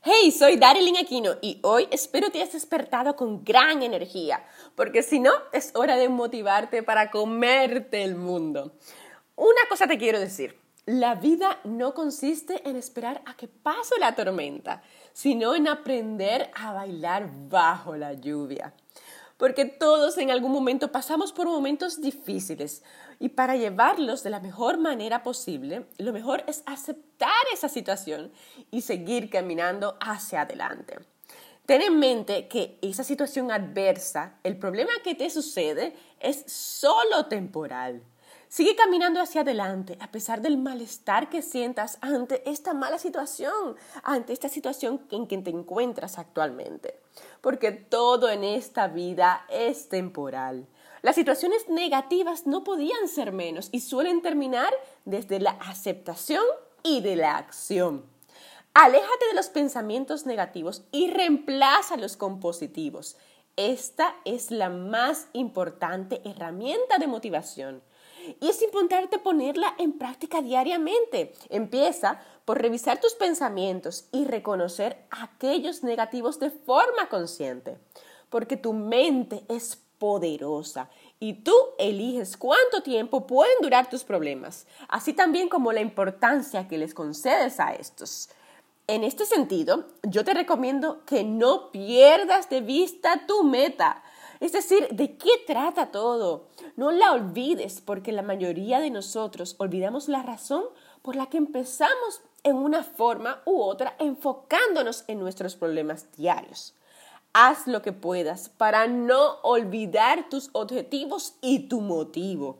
Hey, soy Darilyn Aquino y hoy espero te hayas despertado con gran energía, porque si no, es hora de motivarte para comerte el mundo. Una cosa te quiero decir, la vida no consiste en esperar a que pase la tormenta, sino en aprender a bailar bajo la lluvia porque todos en algún momento pasamos por momentos difíciles y para llevarlos de la mejor manera posible, lo mejor es aceptar esa situación y seguir caminando hacia adelante. Ten en mente que esa situación adversa, el problema que te sucede, es solo temporal. Sigue caminando hacia adelante a pesar del malestar que sientas ante esta mala situación, ante esta situación en que te encuentras actualmente. Porque todo en esta vida es temporal. Las situaciones negativas no podían ser menos y suelen terminar desde la aceptación y de la acción. Aléjate de los pensamientos negativos y reemplázalos con positivos. Esta es la más importante herramienta de motivación y es importante ponerla en práctica diariamente. Empieza por revisar tus pensamientos y reconocer aquellos negativos de forma consciente, porque tu mente es poderosa y tú eliges cuánto tiempo pueden durar tus problemas, así también como la importancia que les concedes a estos. En este sentido, yo te recomiendo que no pierdas de vista tu meta. Es decir, ¿de qué trata todo? No la olvides porque la mayoría de nosotros olvidamos la razón por la que empezamos en una forma u otra enfocándonos en nuestros problemas diarios. Haz lo que puedas para no olvidar tus objetivos y tu motivo.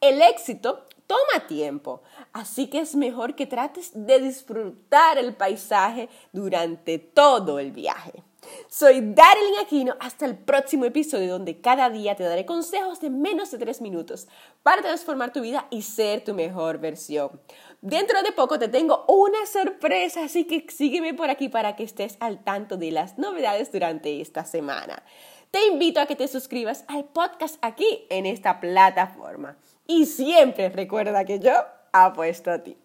El éxito toma tiempo, así que es mejor que trates de disfrutar el paisaje durante todo el viaje. Soy Daryl Aquino. Hasta el próximo episodio donde cada día te daré consejos de menos de 3 minutos para transformar tu vida y ser tu mejor versión. Dentro de poco te tengo una sorpresa, así que sígueme por aquí para que estés al tanto de las novedades durante esta semana. Te invito a que te suscribas al podcast aquí en esta plataforma. Y siempre recuerda que yo apuesto a ti.